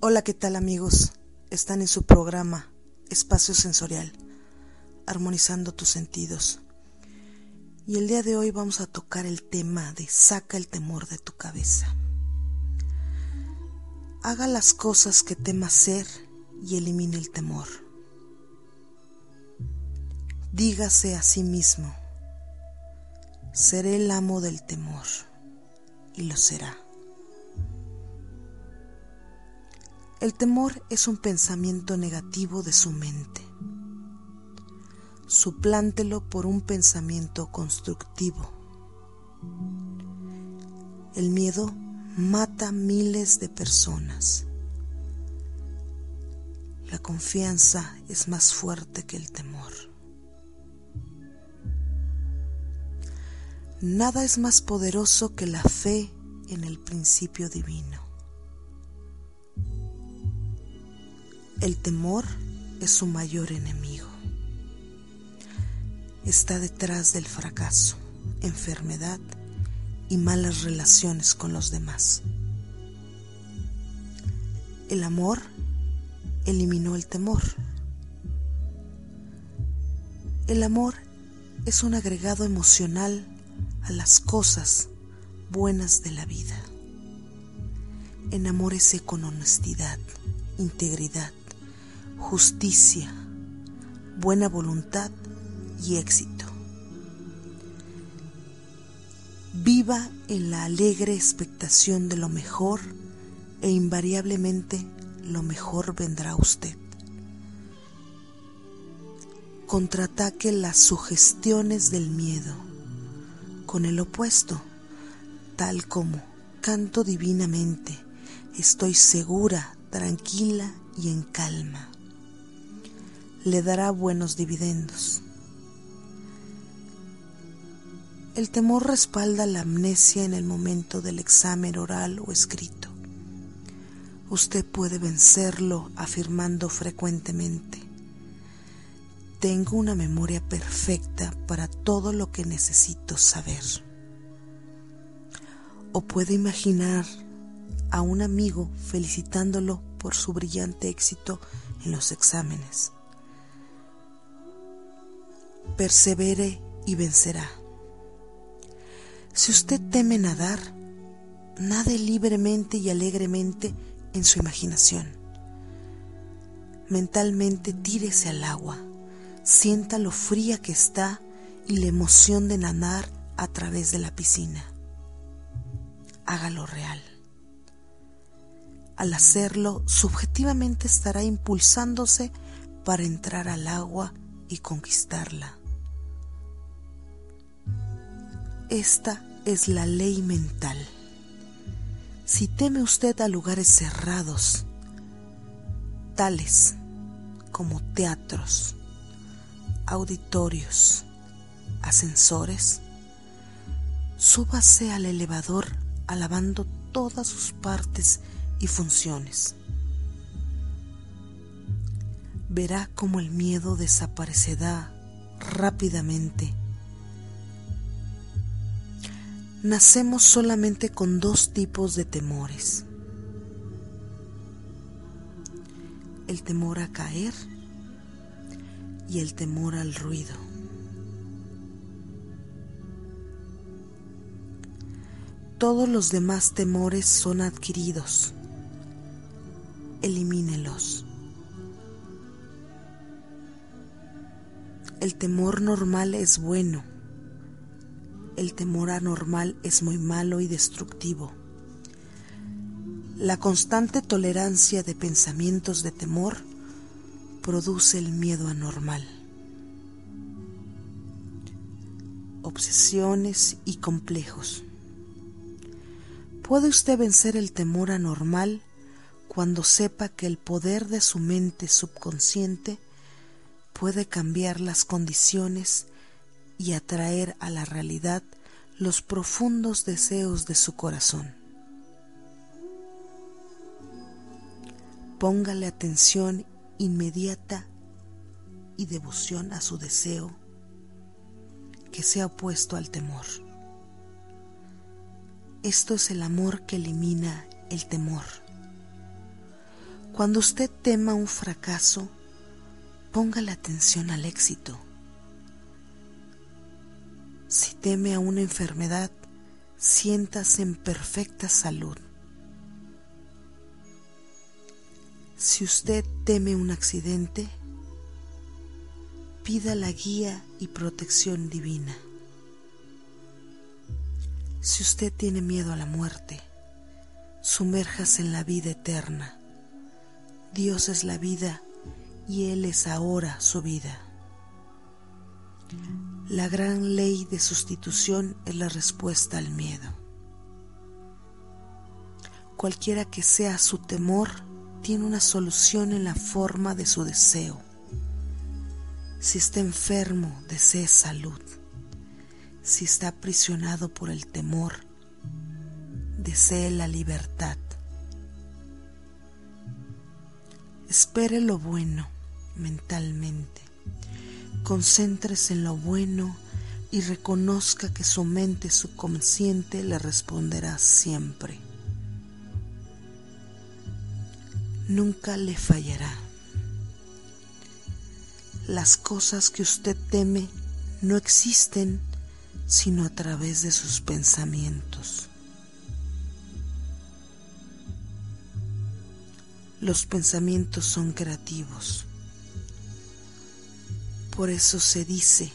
Hola, ¿qué tal amigos? Están en su programa Espacio Sensorial, armonizando tus sentidos. Y el día de hoy vamos a tocar el tema de saca el temor de tu cabeza. Haga las cosas que tema hacer y elimine el temor. Dígase a sí mismo, seré el amo del temor, y lo será. El temor es un pensamiento negativo de su mente. Suplántelo por un pensamiento constructivo. El miedo mata miles de personas. La confianza es más fuerte que el temor. Nada es más poderoso que la fe en el principio divino. El temor es su mayor enemigo. Está detrás del fracaso, enfermedad y malas relaciones con los demás. El amor eliminó el temor. El amor es un agregado emocional a las cosas buenas de la vida. Enamórese con honestidad, integridad, justicia, buena voluntad y éxito. Viva en la alegre expectación de lo mejor e invariablemente lo mejor vendrá a usted. Contraataque las sugestiones del miedo con el opuesto, tal como canto divinamente, estoy segura, tranquila y en calma le dará buenos dividendos. El temor respalda la amnesia en el momento del examen oral o escrito. Usted puede vencerlo afirmando frecuentemente, tengo una memoria perfecta para todo lo que necesito saber. O puede imaginar a un amigo felicitándolo por su brillante éxito en los exámenes persevere y vencerá. Si usted teme nadar, nade libremente y alegremente en su imaginación. Mentalmente tírese al agua, sienta lo fría que está y la emoción de nadar a través de la piscina. Hágalo real. Al hacerlo, subjetivamente estará impulsándose para entrar al agua y conquistarla. Esta es la ley mental. Si teme usted a lugares cerrados, tales como teatros, auditorios, ascensores, súbase al elevador alabando todas sus partes y funciones. Verá cómo el miedo desaparecerá rápidamente nacemos solamente con dos tipos de temores. El temor a caer y el temor al ruido. Todos los demás temores son adquiridos. Elimínelos. El temor normal es bueno el temor anormal es muy malo y destructivo. La constante tolerancia de pensamientos de temor produce el miedo anormal. obsesiones y complejos. ¿Puede usted vencer el temor anormal cuando sepa que el poder de su mente subconsciente puede cambiar las condiciones y atraer a la realidad los profundos deseos de su corazón. Póngale atención inmediata y devoción a su deseo que sea opuesto al temor. Esto es el amor que elimina el temor. Cuando usted tema un fracaso, ponga la atención al éxito. Si teme a una enfermedad, siéntase en perfecta salud. Si usted teme un accidente, pida la guía y protección divina. Si usted tiene miedo a la muerte, sumérjase en la vida eterna. Dios es la vida y Él es ahora su vida. La gran ley de sustitución es la respuesta al miedo. Cualquiera que sea su temor, tiene una solución en la forma de su deseo. Si está enfermo, desee salud. Si está aprisionado por el temor, desee la libertad. Espere lo bueno mentalmente. Concéntrese en lo bueno y reconozca que su mente subconsciente le responderá siempre. Nunca le fallará. Las cosas que usted teme no existen sino a través de sus pensamientos. Los pensamientos son creativos. Por eso se dice,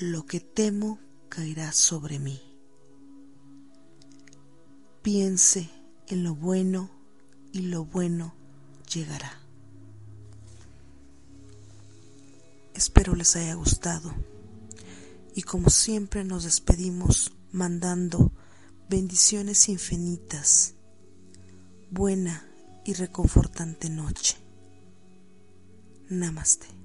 lo que temo caerá sobre mí. Piense en lo bueno y lo bueno llegará. Espero les haya gustado y como siempre nos despedimos mandando bendiciones infinitas buena y reconfortante noche. Namaste.